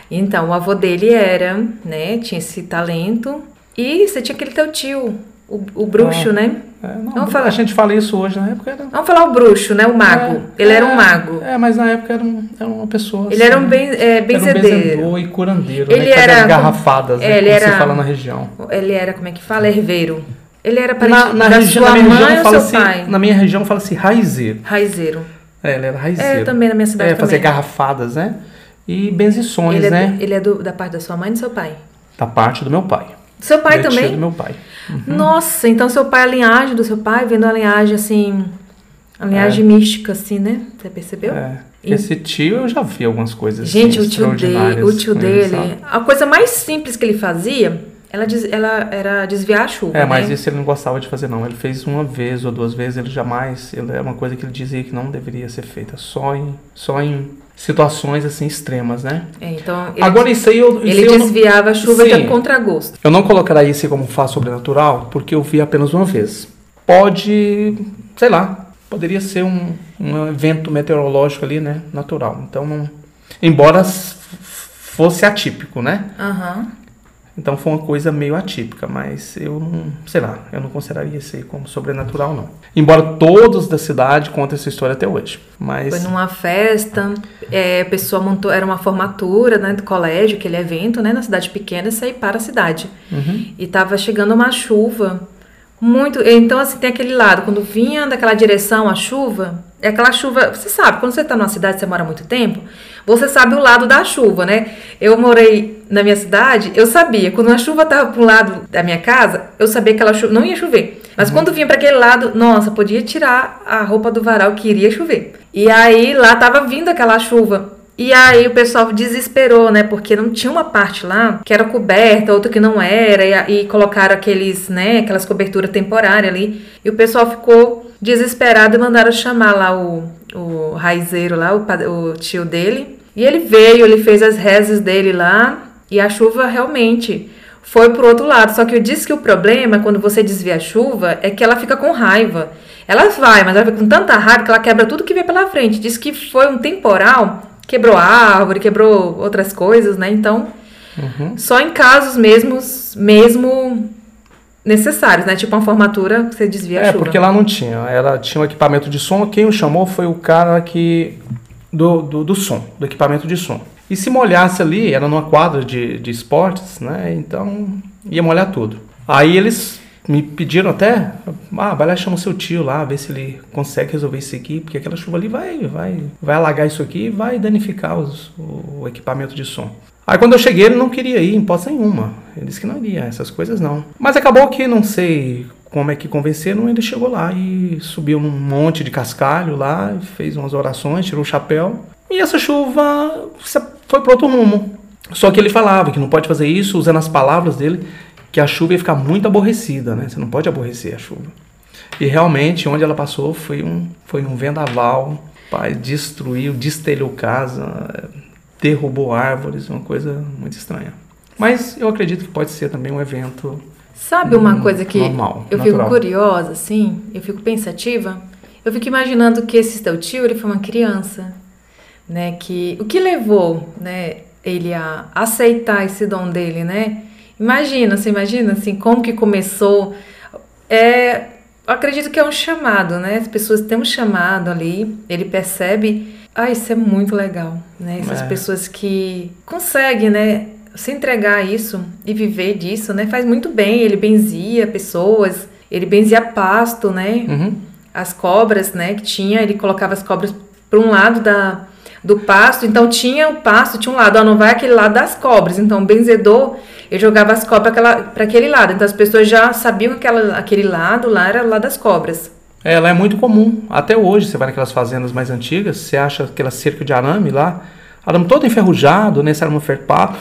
então, o avô dele era, né? Tinha esse talento. E você tinha aquele teu tio, o, o bruxo, é. né? É, não, Vamos falar. A gente fala isso hoje, na época era... Vamos falar o bruxo, né? O mago. É, ele era um é, mago. É, mas na época era, um, era uma pessoa. Ele assim, era um ben, é, benzedeiro. Era um benzedor e curandeiro. Ele né? era. garrafadas, né? ele era, você fala na região. Ele era, como é que fala? Herveiro. Ele era parente na, na da região, sua na minha mãe região ou seu pai? Na minha região fala-se raizeiro. Raizeiro. É, ele era raizeiro. É, também na minha cidade é, fazer também. garrafadas, né? E benzições, ele é, né? Ele é do, da parte da sua mãe e do seu pai? Da parte do meu pai. Seu pai da também? do meu pai. Uhum. Nossa, então seu pai, a linhagem do seu pai, vendo a linhagem assim, a linhagem É. mística assim, né? Você percebeu? É. Esse tio eu já vi algumas coisas Gente, assim, o tio dele, o tio dele, a coisa mais simples que ele fazia, ela, des- ela era desviar a chuva, É, mas né? isso ele não gostava de fazer, não. Ele fez uma vez ou duas vezes, ele jamais. Ele é uma coisa que ele dizia que não deveria ser feita, só em, só em situações assim extremas, né? É, então ele, Agora, isso aí eu. Isso ele eu, não, desviava a chuva Sim. de contragosto. eu não colocaria isso como fato sobrenatural, porque eu vi apenas uma vez. Pode, sei lá, poderia ser um, um evento meteorológico ali, né? Natural. Então, não, embora fosse atípico, né? Aham. Então foi uma coisa meio atípica, mas eu não, sei lá, eu não consideraria isso aí como sobrenatural, não. Embora todos da cidade contem essa história até hoje. Mas Foi numa festa, é, a pessoa montou, era uma formatura, né, do colégio, aquele evento, né, na cidade pequena, isso aí para a cidade. Uhum. E tava chegando uma chuva muito, então assim, tem aquele lado, quando vinha daquela direção a chuva, é aquela chuva, você sabe, quando você tá numa cidade, você mora muito tempo, você sabe o lado da chuva, né? Eu morei na minha cidade, eu sabia, quando a chuva tava pro lado da minha casa, eu sabia que ela não ia chover. Mas quando vinha para aquele lado, nossa, podia tirar a roupa do varal que iria chover. E aí lá tava vindo aquela chuva. E aí o pessoal desesperou, né? Porque não tinha uma parte lá que era coberta, outra que não era, e, e colocaram aqueles, né, aquelas coberturas temporárias ali. E o pessoal ficou desesperado e mandaram chamar lá o, o raizeiro lá, o, o tio dele. E ele veio, ele fez as rezas dele lá, e a chuva realmente foi pro outro lado. Só que eu disse que o problema, quando você desvia a chuva, é que ela fica com raiva. Ela vai, mas ela fica com tanta raiva que ela quebra tudo que vem pela frente. Diz que foi um temporal, quebrou árvore, quebrou outras coisas, né? Então, Uhum. só em casos mesmos, mesmo necessários, né? Tipo uma formatura, você desvia a É, chuva. porque lá não tinha. Era, tinha um equipamento de som. Quem o chamou foi o cara que. Do, do, do som, do equipamento de som. E se molhasse ali, era numa quadra de, de esportes, né? Então ia molhar tudo. Aí eles me pediram até, ah, vai lá chama seu tio lá, ver se ele consegue resolver isso aqui, porque aquela chuva ali vai, vai, vai alagar isso aqui e vai danificar os- o, o equipamento de som. Aí quando eu cheguei, ele não queria ir em hipótese nenhuma. Ele disse que não iria, essas coisas não. Mas acabou que não sei como é que convenceram, ele chegou lá e subiu num monte de cascalho lá, fez umas orações, tirou o chapéu. E essa chuva foi para outro rumo. Só que ele falava que não pode fazer isso, usando as palavras dele, que a chuva ia ficar muito aborrecida, né? Você não pode aborrecer a chuva. E realmente, onde ela passou foi um, foi um vendaval, pai, destruiu, destelhou casa, derrubou árvores, uma coisa muito estranha. Mas eu acredito que pode ser também um evento Sabe uma Hum, coisa que normal, eu fico natural. curiosa, assim? Eu fico pensativa? Eu fico imaginando que esse teu tio, ele foi uma criança, né? Que, o que levou, né, ele a aceitar esse dom dele, né? Imagina, você imagina, assim, como que começou? É, acredito que é um chamado, né? As pessoas têm um chamado ali, ele percebe... Ah, isso é muito legal, né? Essas É. pessoas que conseguem, né? Se entregar a isso e viver disso, né? Faz muito bem. Ele benzia pessoas, ele benzia pasto, né? Uhum. As cobras, né? Que tinha, ele colocava as cobras para um lado da, do pasto. Então tinha o pasto, tinha um lado, ó, não vai aquele lado das cobras. Então o benzedor, ele jogava as cobras para aquele lado. Então as pessoas já sabiam que aquela, aquele lado lá era o lado das cobras. É, Ela é muito comum. Até hoje, você vai naquelas fazendas mais antigas, você acha aquela cerca de arame lá, arame todo enferrujado, né? Esse arame ferpado.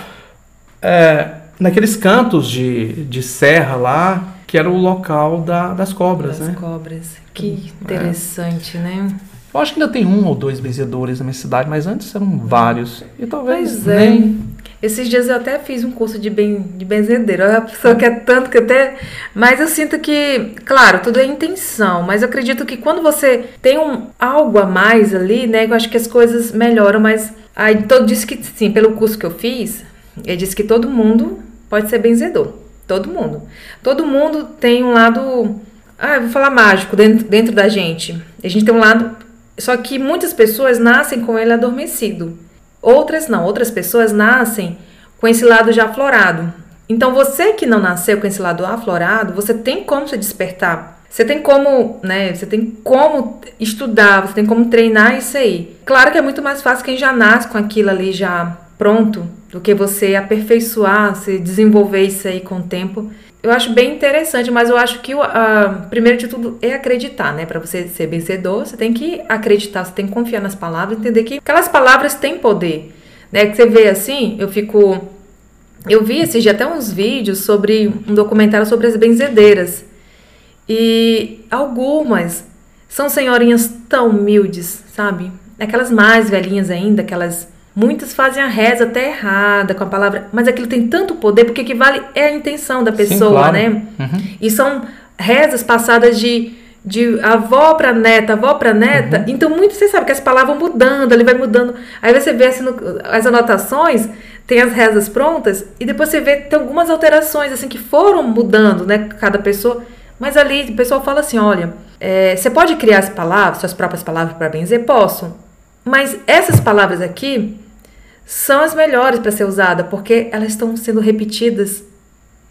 É, naqueles cantos de, de serra lá, que era o local da- das cobras, das né? cobras. Que interessante, né? Eu acho que ainda tem um ou dois benzedores na minha cidade, mas antes eram vários. E talvez pois é. nem. Esses dias eu até fiz um curso de, ben, de benzedeiro. A pessoa quer tanto que até. Mas eu sinto que, claro, tudo é intenção. Mas eu acredito que quando você tem um, algo a mais ali, né? Eu acho que as coisas melhoram. Mas aí todo disse que sim, pelo curso que eu fiz, ele disse que todo mundo pode ser benzedor. Todo mundo. Todo mundo tem um lado. Ah, eu vou falar mágico dentro, dentro da gente. A gente tem um lado só que muitas pessoas nascem com ele adormecido. Outras não, outras pessoas nascem com esse lado já aflorado. Então você que não nasceu com esse lado aflorado, você tem como se despertar. Você tem como, né? Você tem como estudar, você tem como treinar isso aí. Claro que é muito mais fácil quem já nasce com aquilo ali já pronto do que você aperfeiçoar, se desenvolver isso aí com o tempo. Eu acho bem interessante, mas eu acho que o uh, primeiro de tudo é acreditar, né? Para você ser vencedor, você tem que acreditar, você tem que confiar nas palavras, entender que aquelas palavras têm poder, né? Que você vê assim, eu fico eu vi esses dias até uns vídeos sobre um documentário sobre as benzedeiras. E algumas são senhorinhas tão humildes, sabe? Aquelas mais velhinhas ainda, aquelas Muitas fazem a reza até errada com a palavra, mas aquilo tem tanto poder porque que vale é a intenção da pessoa, Sim, claro. né? Uhum. E são rezas passadas de, de avó para neta, avó para neta. Uhum. Então, muito você sabe que as palavras vão mudando, ele vai mudando. Aí você vê assim, no, as anotações, tem as rezas prontas, e depois você vê tem algumas alterações assim que foram mudando, né? Cada pessoa. Mas ali o pessoal fala assim: olha, é, você pode criar as palavras, suas próprias palavras para benzer? Posso. Mas essas palavras aqui, são as melhores para ser usada, porque elas estão sendo repetidas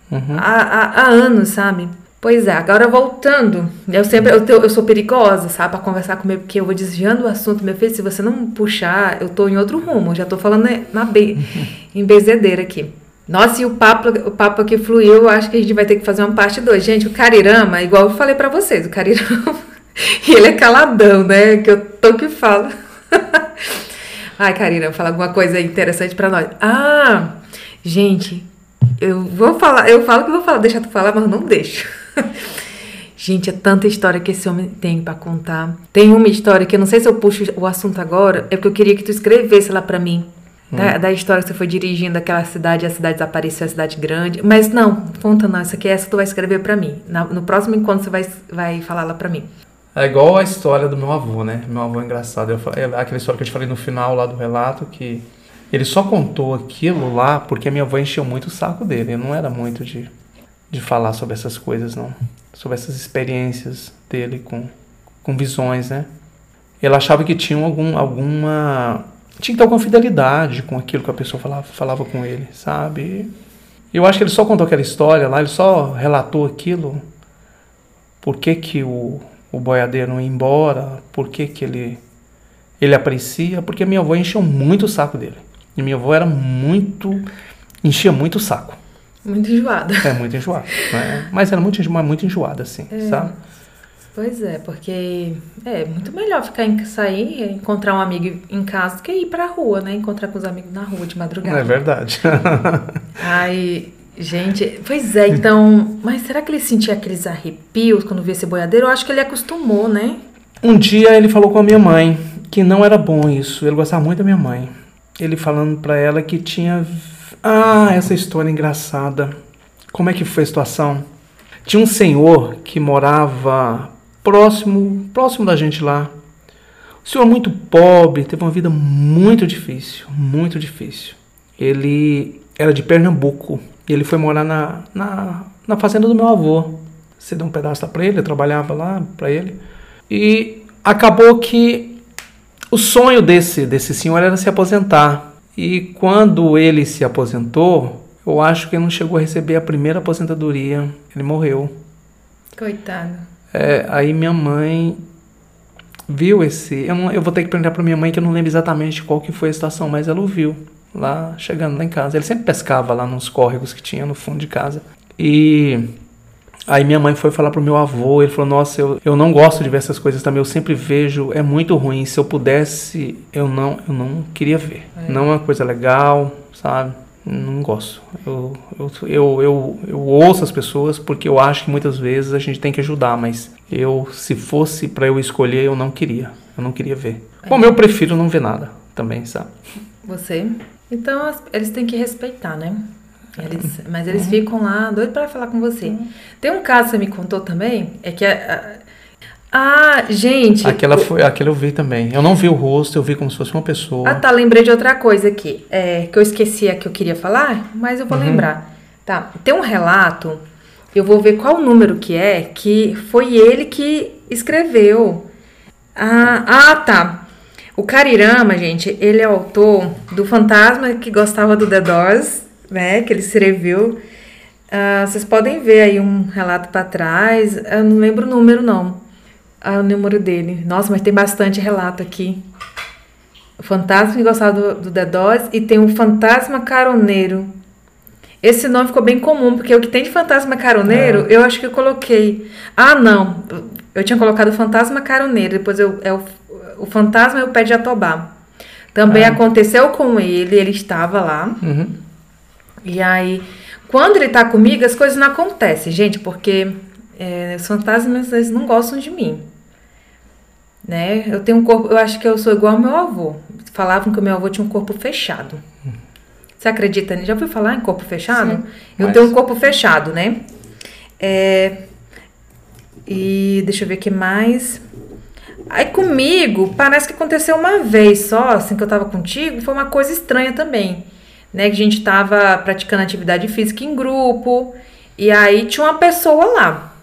uhum. há, há, há, anos, sabe? Pois é, agora voltando, eu sempre eu, eu sou perigosa, sabe, para conversar comigo, porque eu vou desviando o assunto, meu filho, se você não puxar, eu tô em outro rumo, já tô falando né, na B, [laughs] em bezedeira aqui. Nossa, e o papo, o papo aqui fluiu, eu acho que a gente vai ter que fazer uma parte 2. Gente, o Carirama, igual eu falei para vocês, o Carirama, [laughs] ele é caladão, né, que eu tô que falo. [laughs] Ai, Karina, fala alguma coisa interessante para nós. Ah, gente, eu vou falar, eu falo que vou falar, deixa tu falar, mas não deixo. [laughs] Gente, é tanta história que esse homem tem para contar. Tem uma história que eu não sei se eu puxo o assunto agora, é porque eu queria que tu escrevesse lá para mim. Hum. Da, da, história que você foi dirigindo aquela cidade, a cidade desapareceu, a cidade grande. Mas não, conta não, essa aqui, essa tu vai escrever para mim. Na, no próximo encontro você vai, vai falar lá para mim. É igual a história do meu avô, né? Meu avô é engraçado. Eu, é aquela história que eu te falei no final lá do relato, que ele só contou aquilo lá porque a minha avó encheu muito o saco dele. Eu não era muito de, de falar sobre essas coisas, não. Sobre essas experiências dele com, com visões, né? Ele achava que tinha algum, alguma. Tinha que ter alguma fidelidade com aquilo que a pessoa falava, falava com ele, sabe? Eu acho que ele só contou aquela história lá, ele só relatou aquilo. Por que, que o, o boiadeiro ir embora, por que, que ele, ele aprecia, porque minha avó encheu muito o saco dele. E minha avó era muito. enchia muito o saco. Muito enjoada. É, muito enjoada. Né? Mas era muito, muito enjoada, assim, é. sabe? Pois é, porque é muito melhor ficar em sair, encontrar um amigo em casa do que ir pra rua, né? Encontrar com os amigos na rua de madrugada. É verdade. Aí Gente, pois é, então. Mas será que ele sentia aqueles arrepios quando via esse boiadeiro? Eu acho que ele acostumou, né? Um dia ele falou com a minha mãe que não era bom isso. Ele gostava muito da minha mãe. Ele falando para ela que tinha. Ah, essa história engraçada. Como é que foi a situação? Tinha um senhor que morava próximo, próximo da gente lá. Um senhor muito pobre, teve uma vida muito difícil, muito difícil. Ele era de Pernambuco. E ele foi morar na, na, na fazenda do meu avô. Você deu um pedaço para ele, eu trabalhava lá para ele. E acabou que o sonho desse, desse senhor era se aposentar. E quando ele se aposentou, eu acho que ele não chegou a receber a primeira aposentadoria. Ele morreu. Coitado. É, aí minha mãe viu esse. Eu, não, eu vou ter que perguntar para minha mãe que eu não lembro exatamente qual que foi a situação, mas ela ouviu lá chegando lá em casa. Ele sempre pescava lá nos córregos que tinha no fundo de casa. E aí minha mãe foi falar pro meu avô, ele falou: "Nossa, eu, eu não gosto de ver essas coisas também, eu sempre vejo, é muito ruim. Se eu pudesse, eu não eu não queria ver. É. Não é uma coisa legal, sabe? Não gosto. Eu, eu, eu, eu, eu ouço as pessoas porque eu acho que muitas vezes a gente tem que ajudar, mas eu, se fosse para eu escolher, eu não queria. Eu não queria ver. É. Como eu prefiro não ver nada também, sabe? Você? Então eles têm que respeitar, né? Eles, mas eles uhum. ficam lá doidos para falar com você. Uhum. Tem um caso que você me contou também, é que a, ah, gente. Aquela, foi, aquela eu vi também. Eu não vi o rosto, eu vi como se fosse uma pessoa. Ah, tá. Lembrei de outra coisa aqui. É, que eu esqueci que eu queria falar, mas eu vou uhum. lembrar. Tá. Tem um relato, eu vou ver qual número que é, que foi ele que escreveu. Ah, ah tá. O Carirama, gente, ele é autor do Fantasma que gostava do The Doors, né? Que ele escreveu. Ah, vocês podem ver aí um relato para trás. Eu não lembro o número, não o número dele. Nossa, mas tem bastante relato aqui. O fantasma que gostava do, do The Doors e tem o fantasma caroneiro. Esse nome ficou bem comum, porque o que tem de fantasma caroneiro, é. eu acho que eu coloquei. Ah, não. Eu tinha colocado fantasma caroneiro, depois eu, é o, o fantasma e o pé de atobá. Também é. aconteceu com ele, ele estava lá. Uhum. E aí, quando ele tá comigo, as coisas não acontecem, gente, porque é, os fantasmas eles não gostam de mim né? Eu tenho um corpo, eu acho que eu sou igual ao meu avô. Falavam que o meu avô tinha um corpo fechado. Você acredita? Já ouviu falar em corpo fechado? Sim, eu mas... tenho um corpo fechado, né? É, e deixa eu ver o que mais. Aí comigo, parece que aconteceu uma vez só, assim que eu tava contigo, foi uma coisa estranha também. Né, que a gente tava praticando atividade física em grupo, e aí tinha uma pessoa lá.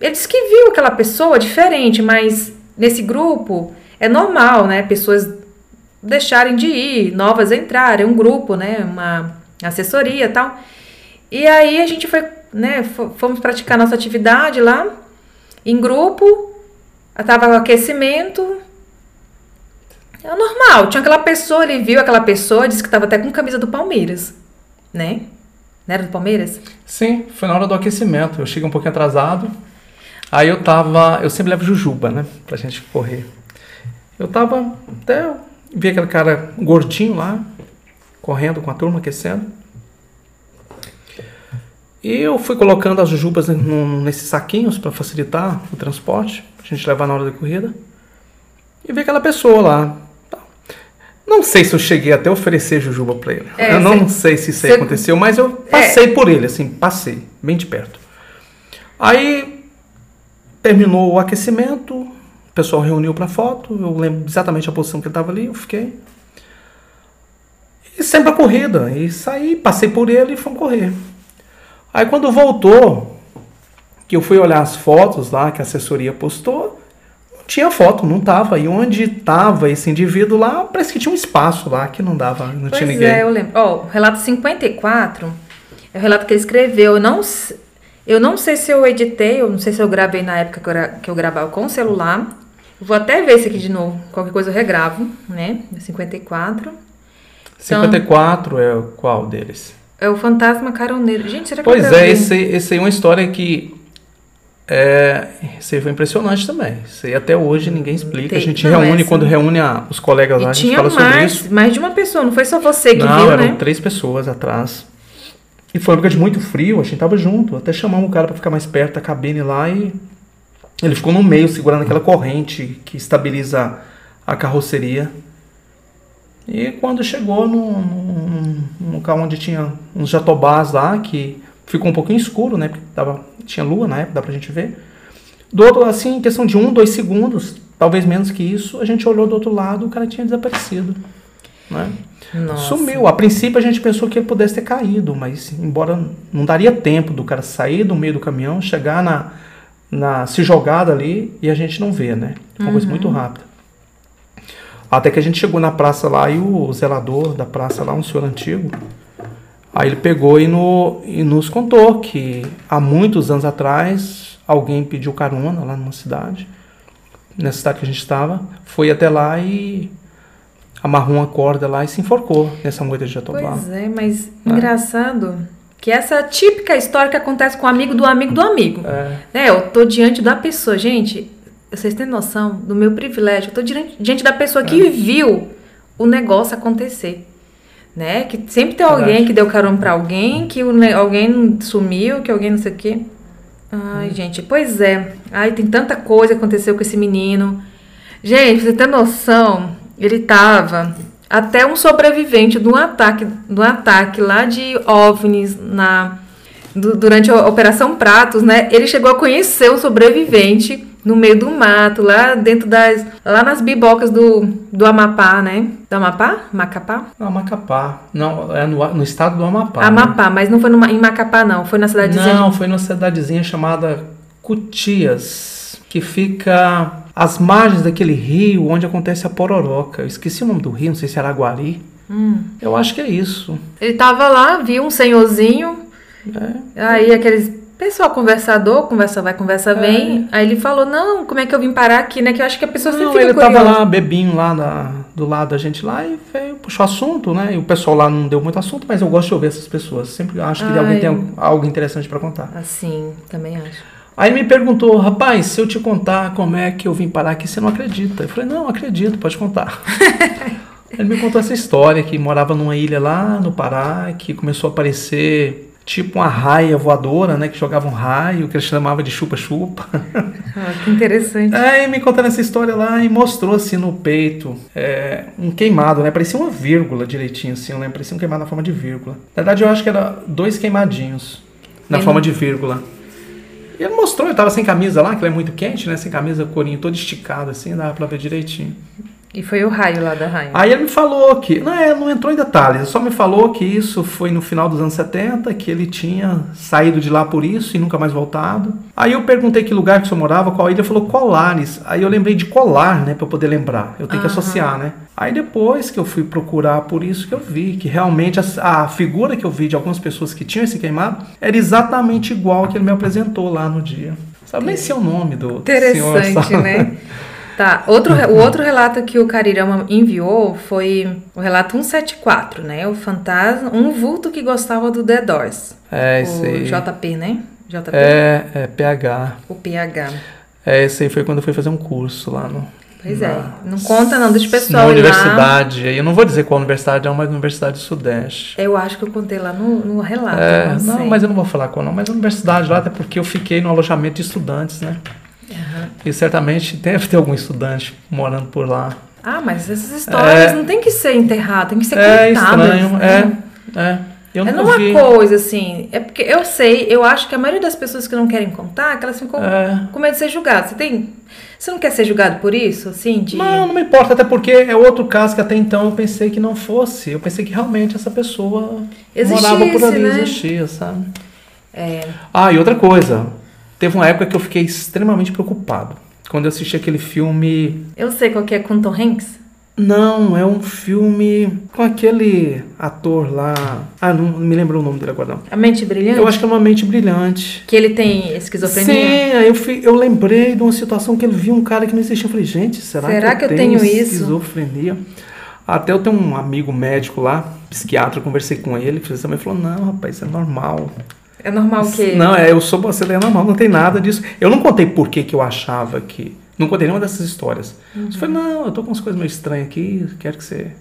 Ele disse que viu aquela pessoa diferente, mas nesse grupo é normal, né? Pessoas deixarem de ir, novas entrarem, um grupo, né? Uma assessoria e tal. E aí a gente foi, né? Fomos praticar nossa atividade lá, em grupo, tava o aquecimento. É normal, tinha aquela pessoa, ele viu aquela pessoa, disse que tava até com camisa do Palmeiras, né? Não era do Palmeiras? Sim, foi na hora do aquecimento. Eu cheguei um pouquinho atrasado. Aí eu tava, eu sempre levo jujuba, né, pra gente correr. Eu tava até vi aquele cara gordinho lá correndo com a turma aquecendo. E eu fui colocando as jujubas nesses saquinhos para facilitar o transporte, a gente levar na hora da corrida. E vi aquela pessoa lá. Não sei se eu cheguei até a oferecer jujuba para ele. É, eu não sei se isso aconteceu, mas eu passei é. por ele, assim, passei, bem de perto. Aí Terminou o aquecimento, o pessoal reuniu para foto, eu lembro exatamente a posição que ele estava ali, eu fiquei. E sempre a corrida, e saí, passei por ele e fomos correr. Aí quando voltou, que eu fui olhar as fotos lá que a assessoria postou, não tinha foto, não tava. E onde tava esse indivíduo lá, parece que tinha um espaço lá que não dava, não pois tinha ninguém. É, eu lembro. Ó, oh, o relato 54 é o relato que ele escreveu. Eu não eu não sei se eu editei, eu não sei se eu gravei na época que eu, que eu gravava com o celular. Vou até ver esse aqui de novo. Qualquer coisa eu regravo, né? 54. 54 então, é qual deles? É o Fantasma Caroneiro. Gente, será que Pois é, esse, esse aí é uma história que. É, esse aí foi impressionante também. Isso aí até hoje ninguém explica. Tem, a gente não, reúne, essa... quando reúne a, os colegas lá, a gente fala mais, sobre isso. mais de uma pessoa, não foi só você que não, viu, eram né? três pessoas atrás. E foi uma época de muito frio, a gente tava junto. Até chamamos o cara para ficar mais perto da cabine lá e ele ficou no meio segurando aquela corrente que estabiliza a carroceria. E quando chegou no, no, no local onde tinha uns jatobás lá, que ficou um pouquinho escuro, né? Porque tava, tinha lua na época, dá pra gente ver. Do outro, assim, em questão de um, dois segundos, talvez menos que isso, a gente olhou do outro lado, o cara tinha desaparecido. Né? Sumiu. A princípio a gente pensou que ele pudesse ter caído, mas embora não daria tempo do cara sair do meio do caminhão, chegar na, na se jogar ali e a gente não vê, né? Foi uma uhum. coisa muito uhum. rápida. Até que a gente chegou na praça lá e o zelador da praça lá, um senhor antigo, aí ele pegou e, no, e nos contou que há muitos anos atrás alguém pediu carona lá numa cidade, nessa cidade que a gente estava, foi até lá e amarrou uma corda lá e se enforcou nessa moita de jatobá. Pois é, mas é. engraçado que essa típica história que acontece com o amigo do amigo do amigo. É. Né? Eu tô diante da pessoa, gente, vocês têm noção do meu privilégio, eu tô diante, diante da pessoa que é. viu o negócio acontecer. Né? Que sempre tem alguém Verdade. que deu carona para alguém, que o, alguém sumiu, que alguém não sei o quê. Ai, hum. gente, pois é. Ai, tem tanta coisa que aconteceu com esse menino. Gente, você tem noção? Ele tava até um sobrevivente de um ataque, de um ataque lá de OVNIs na, do, durante a Operação Pratos, né? Ele chegou a conhecer um sobrevivente no meio do mato, lá dentro das. lá nas bibocas do, do Amapá, né? Do Amapá? Macapá? Não, Macapá. Não, é no, no estado do Amapá. Amapá, né? mas não foi em Macapá, não. Foi na cidadezinha. Não, foi numa cidadezinha chamada Cutias, que fica às margens daquele rio onde acontece a pororoca. Eu esqueci o nome do rio, não sei se era Aguari. Hum. Eu acho que é isso. Ele tava lá, viu um senhorzinho. É. Aí aqueles Pessoal conversador, conversa vai, conversa vem. É. Aí ele falou: Não, como é que eu vim parar aqui, né? Que eu acho que a pessoa não, sempre fica Ele tava lá, bebinho lá na, do lado da gente lá e veio, puxou assunto, né? E o pessoal lá não deu muito assunto, mas eu gosto de ouvir essas pessoas. Sempre acho que Ai. alguém tem algo interessante para contar. Assim, também acho. Aí me perguntou, rapaz, se eu te contar como é que eu vim parar aqui, você não acredita? Eu falei, não, acredito, pode contar. [laughs] ele me contou essa história que morava numa ilha lá no Pará, que começou a aparecer tipo uma raia voadora, né? Que jogava um raio, que ele chamava de chupa-chupa. Ah, que interessante. Aí me contando essa história lá e mostrou assim no peito é, um queimado, né? Parecia uma vírgula direitinho, assim, eu lembro. Parecia um queimado na forma de vírgula. Na verdade, eu acho que era dois queimadinhos na forma de vírgula. E ele mostrou, eu tava sem camisa lá, que é muito quente, né? Sem camisa, corinho todo esticado, assim, dava pra ver direitinho. E foi o raio lá da raia. Aí ele me falou que. Não, é, não entrou em detalhes, só me falou que isso foi no final dos anos 70, que ele tinha saído de lá por isso e nunca mais voltado. Aí eu perguntei que lugar que o senhor morava, qual ilha, ele falou Colares. Aí eu lembrei de colar, né, pra eu poder lembrar. Eu tenho que associar, né? Aí depois que eu fui procurar por isso que eu vi que realmente a, a, figura que eu vi de algumas pessoas que tinham esse queimado era exatamente igual que ele me apresentou lá no dia. Sabe nem se é o nome do Interessante, senhor, né? [laughs] Tá, outro, o outro relato que o Carirama enviou foi o relato 174, né? O fantasma, um vulto que gostava do The Doors. É, isso aí. JP, né? JP? É, é PH. O PH. É, esse aí foi quando eu fui fazer um curso lá no... Pois é, não conta não, deixa o pessoal Na universidade, lá. eu não vou dizer qual universidade é, mas universidade do Sudeste. Eu acho que eu contei lá no, no relato. É, não, não mas eu não vou falar qual não, mas a universidade lá, até porque eu fiquei no alojamento de estudantes, né? Uhum. E certamente deve ter algum estudante morando por lá. Ah, mas essas histórias é, não tem que ser enterradas, tem que ser é contadas. Estranho, né? É é. Eu é numa vi. coisa, assim. É porque eu sei, eu acho que a maioria das pessoas que não querem contar, que elas ficam é. com medo de ser julgadas. Você tem. Você não quer ser julgado por isso, assim? De... Não, não me importa, até porque é outro caso que até então eu pensei que não fosse. Eu pensei que realmente essa pessoa Existisse, morava por ali, né? existia, sabe? É. Ah, e outra coisa. Teve uma época que eu fiquei extremamente preocupado. Quando eu assisti aquele filme. Eu sei qual que é com Tom Hanks? Não, é um filme com aquele ator lá. Ah, não me lembro o nome dele agora não. A Mente Brilhante? Eu acho que é uma mente brilhante. Que ele tem esquizofrenia? Sim, aí eu, fui, eu lembrei de uma situação que ele viu um cara que não existia. Eu falei, gente, será, será que, eu, que eu tenho, tenho esquizofrenia? Até eu tenho um amigo médico lá, psiquiatra, conversei com ele, ele também falou, não, rapaz, isso é normal. É normal que. Não, é, eu sou você é normal, não tem nada disso. Eu não contei por que, que eu achava que. Não contei nenhuma dessas histórias. Uhum. Você falou, não, eu tô com umas coisas meio estranhas aqui, quero que você.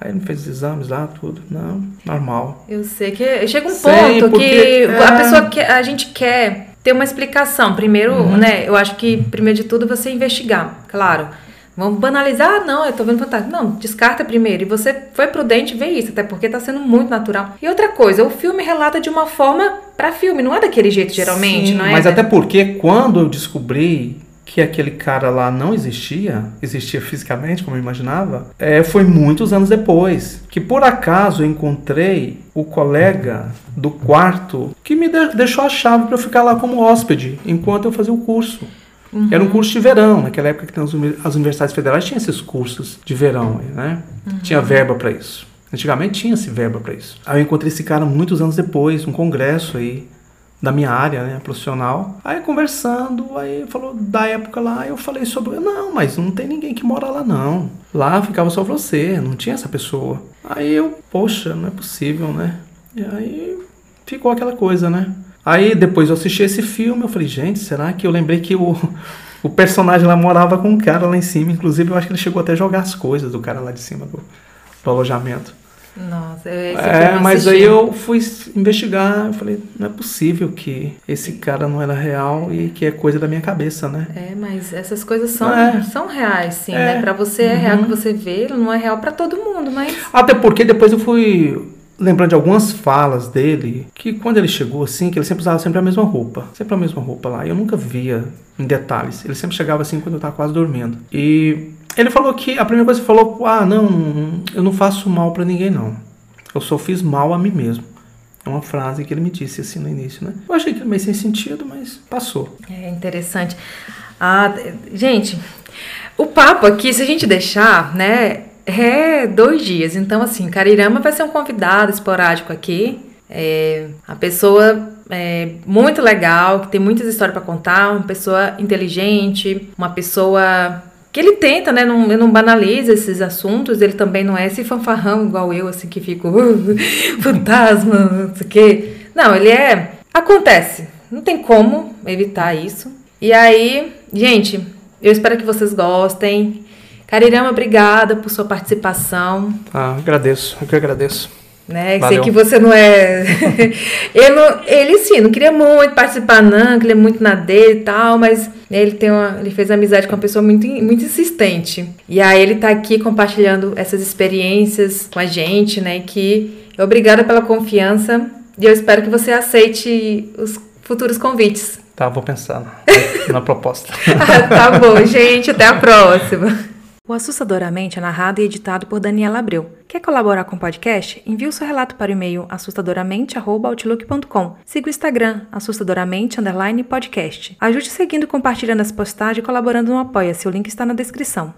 Aí ele fez os exames lá, tudo. Não, normal. Eu sei que chega um Sei, ponto porque, que é... a pessoa que a gente quer ter uma explicação. Primeiro, uhum. né? Eu acho que primeiro de tudo você investigar, claro. Vamos banalizar? Ah, não, eu tô vendo fantasma. Não, descarta primeiro. E você foi prudente ver isso, até porque tá sendo muito natural. E outra coisa, o filme relata de uma forma para filme, não é daquele jeito geralmente, Sim, não é? Mas até porque quando eu descobri que aquele cara lá não existia, existia fisicamente, como eu imaginava, é, foi muitos anos depois. Que por acaso eu encontrei o colega do quarto que me deixou a chave para eu ficar lá como hóspede enquanto eu fazia o curso. Uhum. Era um curso de verão, naquela época que as universidades federais tinham esses cursos de verão, né? Uhum. Tinha verba para isso. Antigamente tinha-se verba para isso. Aí eu encontrei esse cara muitos anos depois, um congresso aí da minha área, né, profissional. Aí conversando, aí falou da época lá, eu falei sobre, não, mas não tem ninguém que mora lá não. Lá ficava só você, não tinha essa pessoa. Aí eu, poxa, não é possível, né? E aí ficou aquela coisa, né? Aí depois eu assisti esse filme, eu falei, gente, será que eu lembrei que o, [laughs] o personagem lá morava com um cara lá em cima? Inclusive, eu acho que ele chegou até a jogar as coisas do cara lá de cima do, do alojamento. Nossa, é, mas aí eu fui investigar, eu falei, não é possível que esse cara não era real e que é coisa da minha cabeça, né? É, mas essas coisas são, é. são reais, sim, é. né? Pra você é real uhum. que você vê, não é real para todo mundo, mas... Até porque depois eu fui lembrando de algumas falas dele, que quando ele chegou assim, que ele sempre usava sempre a mesma roupa, sempre a mesma roupa lá. Eu nunca via em detalhes. Ele sempre chegava assim quando eu tava quase dormindo. E ele falou que a primeira coisa que falou, ah, não, eu não faço mal para ninguém não. Eu só fiz mal a mim mesmo. É uma frase que ele me disse assim no início, né? Eu achei que meio sem sentido, mas passou. É interessante. Ah, gente, o papo aqui, se a gente deixar, né, é dois dias. Então, assim, Carirama vai ser um convidado esporádico aqui. É, a pessoa é muito legal, que tem muitas histórias para contar, uma pessoa inteligente, uma pessoa que ele tenta, né? Não, não banaliza esses assuntos, ele também não é esse fanfarrão igual eu, assim, que fico [laughs] fantasma, não sei o quê. Não, ele é. Acontece. Não tem como evitar isso. E aí, gente, eu espero que vocês gostem. Carirama, obrigada por sua participação. Ah, agradeço, eu que agradeço. Né? Sei que você não é. [laughs] ele, ele sim, não queria muito participar, não, que ele é muito na dele e tal, mas ele, tem uma, ele fez amizade com uma pessoa muito, muito insistente. E aí ele tá aqui compartilhando essas experiências com a gente, né? Que obrigada pela confiança e eu espero que você aceite os futuros convites. Tá, vou pensar na proposta. [laughs] ah, tá bom, [laughs] gente. Até a próxima. O Assustadoramente é narrado e editado por Daniela Abreu. Quer colaborar com o podcast? Envie o seu relato para o e-mail assustadoramente.outlook.com. Siga o Instagram, assustadoramente podcast. Ajude seguindo, compartilhando as postagens e colaborando no Apoia-se. O link está na descrição.